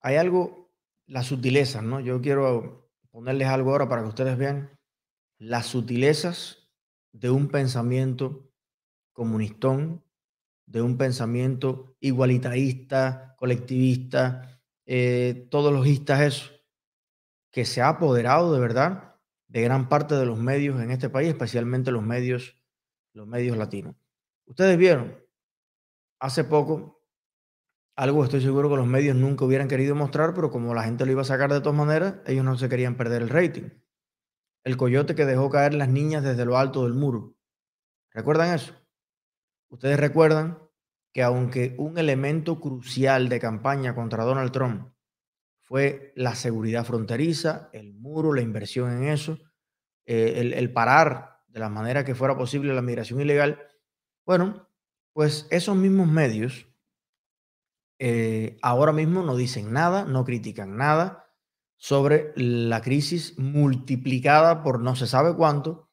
hay algo, las sutilezas, ¿no? Yo quiero ponerles algo ahora para que ustedes vean las sutilezas de un pensamiento comunistón, de un pensamiento igualitarista, colectivista, eh, todos los eso, que se ha apoderado de verdad de gran parte de los medios en este país, especialmente los medios, los medios latinos. Ustedes vieron hace poco algo estoy seguro que los medios nunca hubieran querido mostrar, pero como la gente lo iba a sacar de todas maneras, ellos no se querían perder el rating. El coyote que dejó caer las niñas desde lo alto del muro. ¿Recuerdan eso? Ustedes recuerdan que aunque un elemento crucial de campaña contra Donald Trump fue la seguridad fronteriza, el muro, la inversión en eso, eh, el, parar de la manera que fuera posible la migración ilegal, bueno, pues esos mismos medios eh, ahora mismo no dicen nada, no critican nada sobre la crisis multiplicada por no se sabe cuánto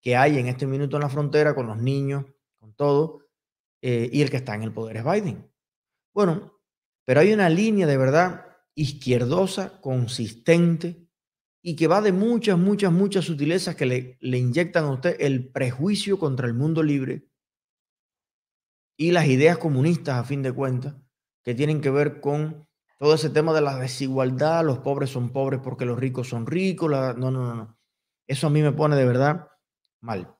que hay en este minuto en la frontera con los niños, con todo, eh, y el que está en el poder es Biden. Bueno, pero hay una línea de verdad izquierdosa, consistente y que va de muchas, muchas, muchas sutilezas que le, le inyectan a usted el prejuicio contra el mundo libre y las ideas comunistas a fin de cuentas que tienen que ver con todo ese tema de la desigualdad, los pobres son pobres porque los ricos son ricos, no, no, no, no. Eso a mí me pone de verdad mal.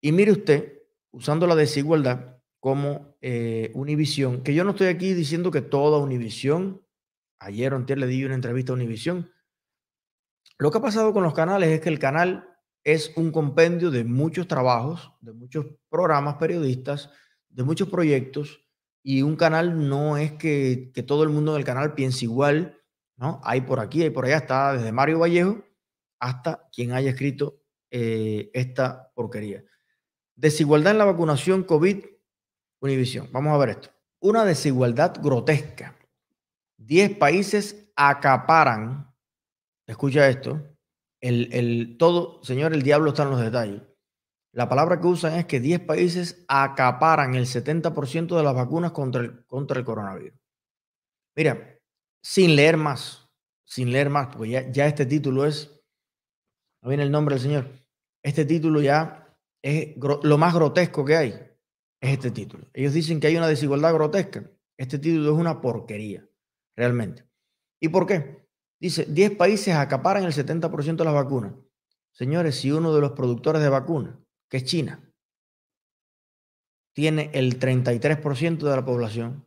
Y mire usted, usando la desigualdad como eh, Univisión, que yo no estoy aquí diciendo que toda Univisión Ayer o le di una entrevista a Univision. Lo que ha pasado con los canales es que el canal es un compendio de muchos trabajos, de muchos programas periodistas, de muchos proyectos, y un canal no es que, todo el mundo del canal piense igual, ¿no? Hay por aquí, hay por allá, está desde Mario Vallejo hasta quien haya escrito eh, esta porquería. Desigualdad en la vacunación COVID, Univision. Vamos a ver esto. Una desigualdad grotesca 10 países acaparan, escucha esto, el, el, todo, señor, el diablo está en los detalles. La palabra que usan es que 10 países acaparan el 70% de las vacunas contra el, contra el coronavirus. Mira, sin leer más, sin leer más, porque ya, ya este título es, no viene el nombre del señor, este título ya es lo más grotesco que hay, es este título. Ellos dicen que hay una desigualdad grotesca. Este título es una porquería realmente. ¿Y por qué? Dice, 10 países acaparan el 70% de las vacunas. Señores, si uno de los productores de vacunas, que es China, tiene el 33% de la población,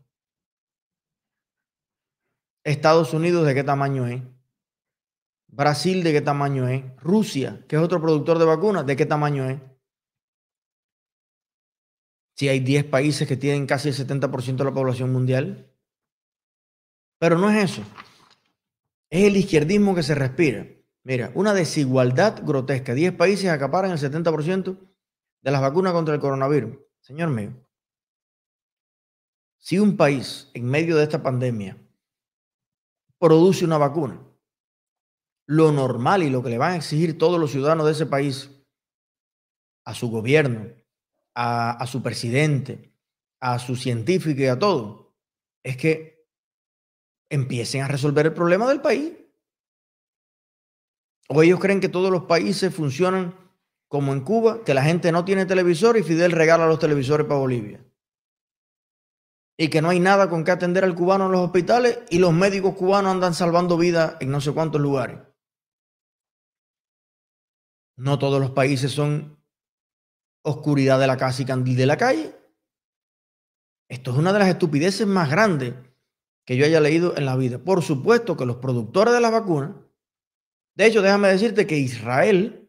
Estados Unidos, ¿de qué tamaño es? Brasil, ¿de qué tamaño es? Rusia, que es otro productor de vacunas, ¿de qué tamaño es? Si hay 10 países que tienen casi el 70% de la población mundial, pero no es eso. Es el izquierdismo que se respira. Mira, una desigualdad grotesca. 10 países acaparan el 70% de las vacunas contra el coronavirus. Señor mío, si un país en medio de esta pandemia produce una vacuna, lo normal y lo que le van a exigir todos los ciudadanos de ese país a su gobierno, a, su presidente, a su científico y a todo, es que empiecen a resolver el problema del país. O ellos creen que todos los países funcionan como en Cuba, que la gente no tiene televisor y Fidel regala los televisores para Bolivia. Y que no hay nada con que atender al cubano en los hospitales y los médicos cubanos andan salvando vidas en no sé cuántos lugares. No todos los países son oscuridad de la casa y candil de la calle. Esto es una de las estupideces más grandes que yo haya leído en la vida. Por supuesto que los productores de las vacunas, de hecho, déjame decirte que Israel,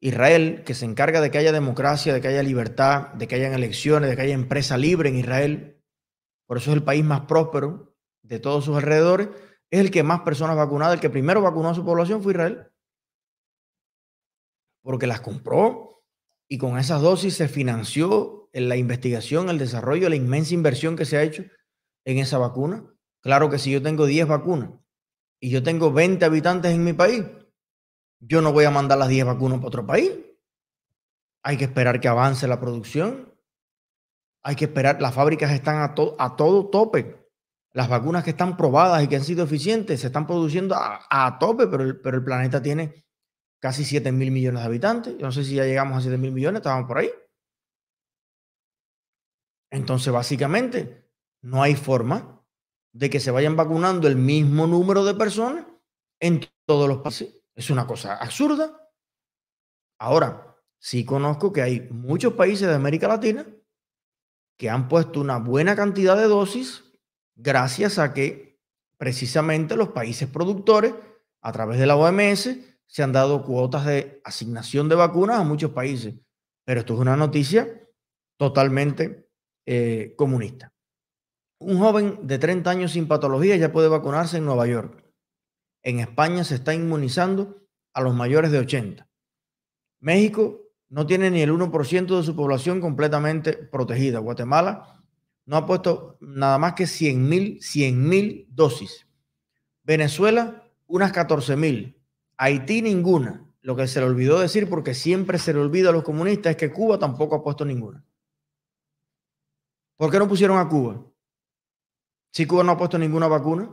Israel, que se encarga de que haya democracia, de que haya libertad, de que haya elecciones, de que haya empresa libre en Israel, por eso es el país más próspero de todos sus alrededores, es el que más personas vacunadas, el que primero vacunó a su población fue Israel. Porque las compró y con esas dosis se financió en la investigación, el desarrollo, la inmensa inversión que se ha hecho en esa vacuna? Claro que si yo tengo 10 vacunas y yo tengo 20 habitantes en mi país, yo no voy a mandar las 10 vacunas para otro país. Hay que esperar que avance la producción. Hay que esperar, las fábricas están a, a todo tope. Las vacunas que están probadas y que han sido eficientes se están produciendo a, tope, pero el, pero el planeta tiene casi 7 mil millones de habitantes. Yo no sé si ya llegamos a 7 mil millones, estábamos por ahí. Entonces, básicamente, no hay forma de que se vayan vacunando el mismo número de personas en todos los países. Es una cosa absurda. Ahora, sí conozco que hay muchos países de América Latina que han puesto una buena cantidad de dosis gracias a que precisamente los países productores, a través de la OMS, se han dado cuotas de asignación de vacunas a muchos países. Pero esto es una noticia totalmente eh, comunista. Un joven de 30 años sin patología ya puede vacunarse en Nueva York. En España se está inmunizando a los mayores de 80. México no tiene ni el 1% de su población completamente protegida. Guatemala no ha puesto nada más que 100 mil 100, dosis. Venezuela, unas 14 mil. Haití, ninguna. Lo que se le olvidó decir, porque siempre se le olvida a los comunistas, es que Cuba tampoco ha puesto ninguna. ¿Por qué no pusieron a Cuba? Si Cuba no ha puesto ninguna vacuna,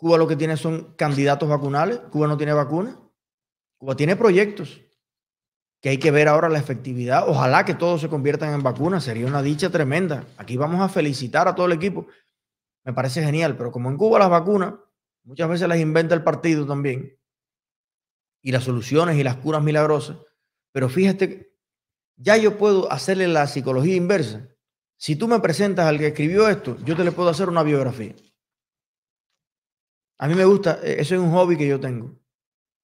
Cuba lo que tiene son candidatos vacunales, Cuba no tiene vacuna, Cuba tiene proyectos que hay que ver ahora la efectividad. Ojalá que todos se conviertan en vacunas, sería una dicha tremenda. Aquí vamos a felicitar a todo el equipo. Me parece genial, pero como en Cuba las vacunas muchas veces las inventa el partido también, y las soluciones y las curas milagrosas, pero fíjate, ya yo puedo hacerle la psicología inversa. Si tú me presentas al que escribió esto, yo te le puedo hacer una biografía. A mí me gusta, e-, eso es un hobby que yo tengo,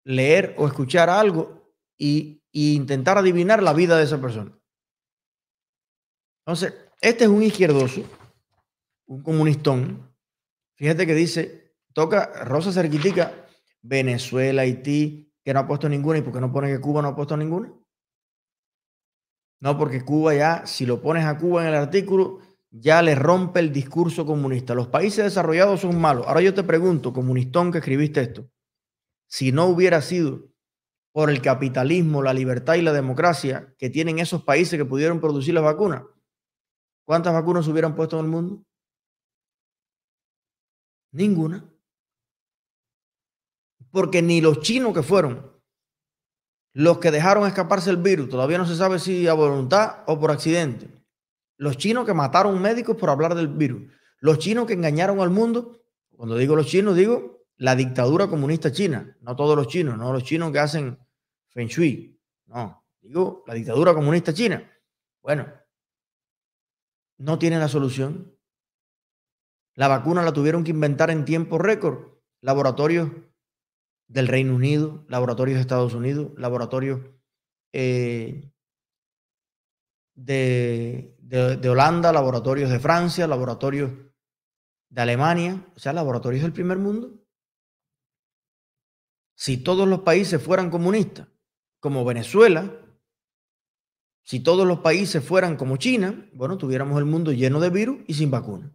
leer o escuchar algo y intentar adivinar la vida de esa persona. Entonces, este es un izquierdoso, un comunistón. Fíjate que dice, toca Rosa Cerquitica, Venezuela, Haití, que no ha puesto ninguna. ¿Y por qué no pone que Cuba no ha puesto ninguna? No, porque Cuba ya, si lo pones a Cuba en el artículo, ya le rompe el discurso comunista. Los países desarrollados son malos. Ahora yo te pregunto, comunistón que escribiste esto, si no hubiera sido por el capitalismo, la libertad y la democracia que tienen esos países que pudieron producir las vacunas, ¿cuántas vacunas hubieran puesto en el mundo? Ninguna. Porque ni los chinos que fueron los que dejaron escaparse el virus, todavía no se sabe si a voluntad o por accidente. Los chinos que mataron médicos por hablar del virus. Los chinos que engañaron al mundo. Cuando digo los chinos, digo la dictadura comunista china, no todos los chinos, no los chinos que hacen feng shui, no, digo la dictadura comunista china. Bueno, no tiene la solución. La vacuna la tuvieron que inventar en tiempo récord. Laboratorios del Reino Unido, laboratorios de Estados Unidos, laboratorios eh, de, de Holanda, laboratorios de Francia, laboratorios de Alemania, o sea, laboratorios del primer mundo. Si todos los países fueran comunistas, como Venezuela, si todos los países fueran como China, bueno, tuviéramos el mundo lleno de virus y sin vacuna.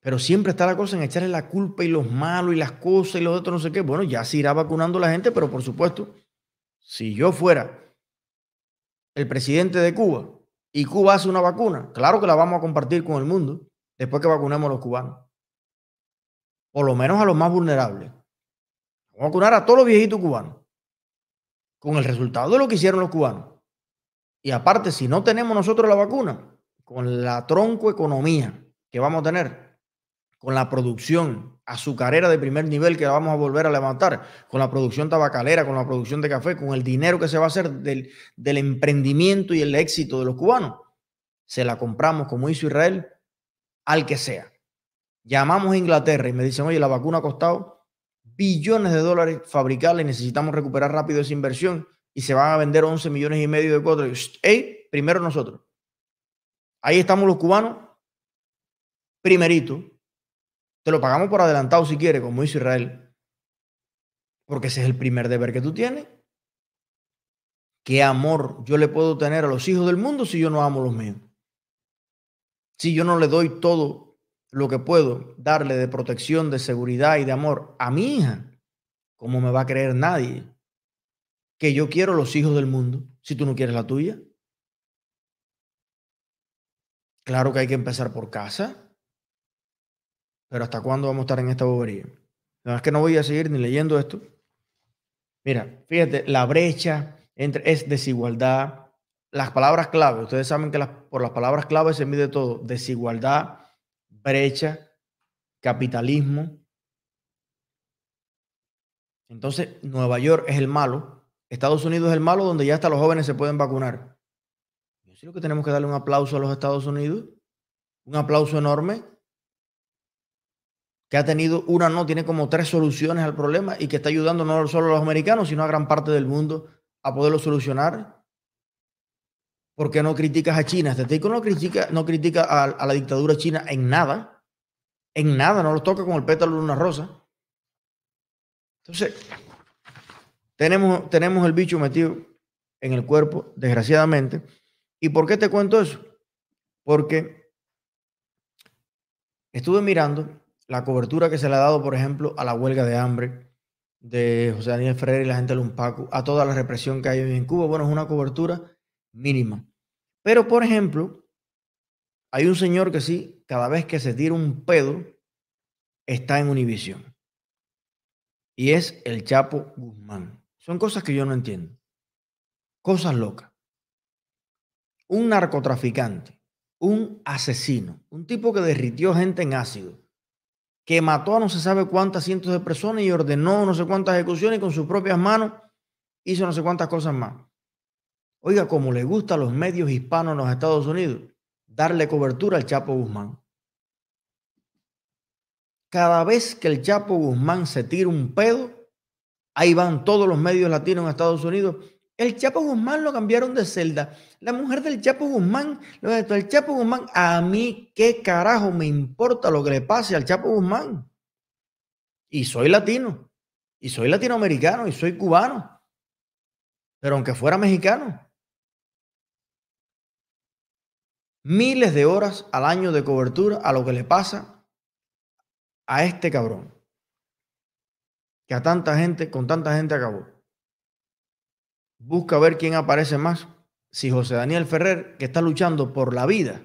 Pero siempre está la cosa en echarle la culpa y los malos y las cosas y los otros no sé qué. Bueno, ya se irá vacunando la gente, pero por supuesto, si yo fuera el presidente de Cuba y Cuba hace una vacuna, claro que la vamos a compartir con el mundo después que vacunemos a los cubanos por lo menos a los más vulnerables. Vamos a vacunar a todos los viejitos cubanos, con el resultado de lo que hicieron los cubanos. Y aparte, si no tenemos nosotros la vacuna, con la tronco economía que vamos a tener, con la producción azucarera de primer nivel que vamos a volver a levantar, con la producción tabacalera, con la producción de café, con el dinero que se va a hacer del, emprendimiento y el éxito de los cubanos, se la compramos como hizo Israel al que sea. Llamamos a Inglaterra y me dicen, oye, la vacuna ha costado billones de dólares fabricarla y necesitamos recuperar rápido esa inversión y se van a vender 11 millones y medio de cuotas. Hey, primero nosotros. Ahí estamos los cubanos, primerito. Te lo pagamos por adelantado si quieres, como hizo Israel. Porque ese es el primer deber que tú tienes. ¿Qué amor yo le puedo tener a los hijos del mundo si yo no amo a los míos? Si yo no le doy todo lo que puedo darle de protección, de seguridad y de amor a mi hija, ¿cómo me va a creer nadie que yo quiero los hijos del mundo si tú no quieres la tuya? Claro que hay que empezar por casa. Pero ¿hasta cuándo vamos a estar en esta bobería? No es que no voy a seguir ni leyendo esto. Mira, fíjate, la brecha entre es desigualdad. Las palabras clave, ustedes saben que por las palabras clave se mide todo. Desigualdad, brecha, capitalismo. Entonces, Nueva York es el malo, Estados Unidos es el malo donde ya hasta los jóvenes se pueden vacunar. Yo creo que tenemos que darle un aplauso a los Estados Unidos, un aplauso enorme, que ha tenido una, no, tiene como tres soluciones al problema y que está ayudando no solo a los americanos, sino a gran parte del mundo a poderlo solucionar. ¿Por qué no criticas a China? Este no critica, no critica a la dictadura china en nada en nada, no los toca con el pétalo de una rosa. Entonces, tenemos, tenemos el bicho metido en el cuerpo, desgraciadamente. ¿Y por qué te cuento eso? Porque estuve mirando la cobertura que se le ha dado, por ejemplo, a la huelga de hambre de José Daniel Ferrer y la gente de Lumpacu, a toda la represión que hay en Cuba. Bueno, es una cobertura mínima. Pero, por ejemplo, hay un señor que sí, cada vez que se tira un pedo, está en Univisión. Y es el Chapo Guzmán. Son cosas que yo no entiendo. Cosas locas. Un narcotraficante, un asesino, un tipo que derritió gente en ácido, que mató a no se sabe cuántas cientos de personas y ordenó no sé cuántas ejecuciones y con sus propias manos hizo no sé cuántas cosas más. Oiga, como le gusta a los medios hispanos en los Estados Unidos, darle cobertura al Chapo Guzmán. Cada vez que el Chapo Guzmán se tira un pedo, ahí van todos los medios latinos en Estados Unidos. El Chapo Guzmán lo cambiaron de celda. La mujer del Chapo Guzmán, el Chapo Guzmán, a mí qué carajo me importa lo que le pase al Chapo Guzmán. Y soy latino, y soy latinoamericano, y soy cubano. Pero aunque fuera mexicano, miles de horas al año de cobertura a lo que le pasa a este cabrón. Que a tanta gente, con tanta gente acabó. Busca ver quién aparece más. Si José Daniel Ferrer, que está luchando por la vida,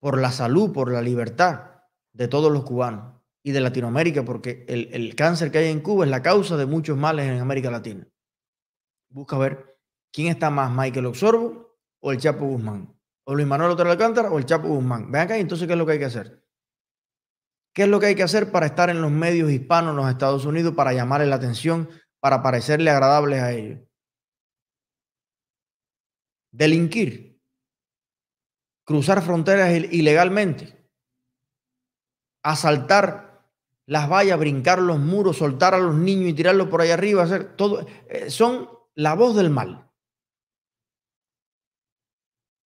por la salud, por la libertad de todos los cubanos y de Latinoamérica, porque el, el cáncer que hay en Cuba es la causa de muchos males en América Latina. Busca ver quién está más, Michael Oxorbo o el Chapo Guzmán. O Luis Manuel Otero Alcántara o el Chapo Guzmán. Ven acá, entonces, ¿qué es lo que hay que hacer? ¿Qué es lo que hay que hacer para estar en los medios hispanos en los Estados Unidos, para llamarle la atención, para parecerle agradables a ellos? Delinquir. Cruzar fronteras ilegalmente. Asaltar las vallas, brincar los muros, soltar a los niños y tirarlos por ahí arriba, hacer todo. Eh, son la voz del mal.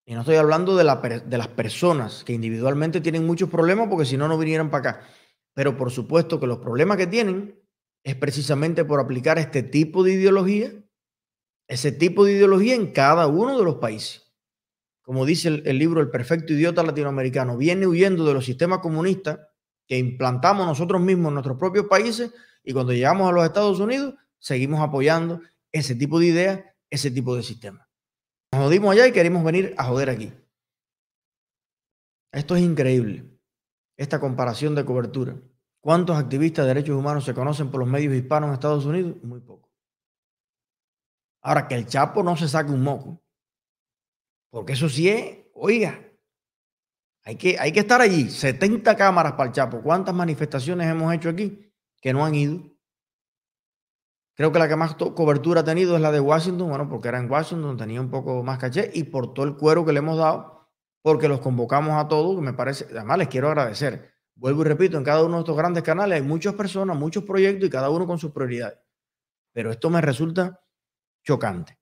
Y no estoy hablando de, las personas que individualmente tienen muchos problemas porque si no, no vinieran para acá. Pero por supuesto que los problemas que tienen es precisamente por aplicar este tipo de ideología, ese tipo de ideología en cada uno de los países. Como dice el, libro El perfecto idiota latinoamericano, viene huyendo de los sistemas comunistas que implantamos nosotros mismos en nuestros propios países y cuando llegamos a los Estados Unidos seguimos apoyando ese tipo de ideas, ese tipo de sistemas. Nos jodimos allá y queremos venir a joder aquí. Esto es increíble, esta comparación de cobertura. ¿Cuántos activistas de derechos humanos se conocen por los medios hispanos en Estados Unidos? Muy poco. Ahora, que el Chapo no se saque un moco, porque eso sí es, oiga, hay que, hay que estar allí. 70 cámaras para el Chapo. ¿Cuántas manifestaciones hemos hecho aquí que no han ido? Creo que la que más cobertura ha tenido es la de Washington, bueno, porque era en Washington, tenía un poco más caché y por todo el cuero que le hemos dado, porque los convocamos a todos, me parece, además les quiero agradecer. Vuelvo y repito, en cada uno de estos grandes canales hay muchas personas, muchos proyectos y cada uno con sus prioridades. Pero esto me resulta chocante.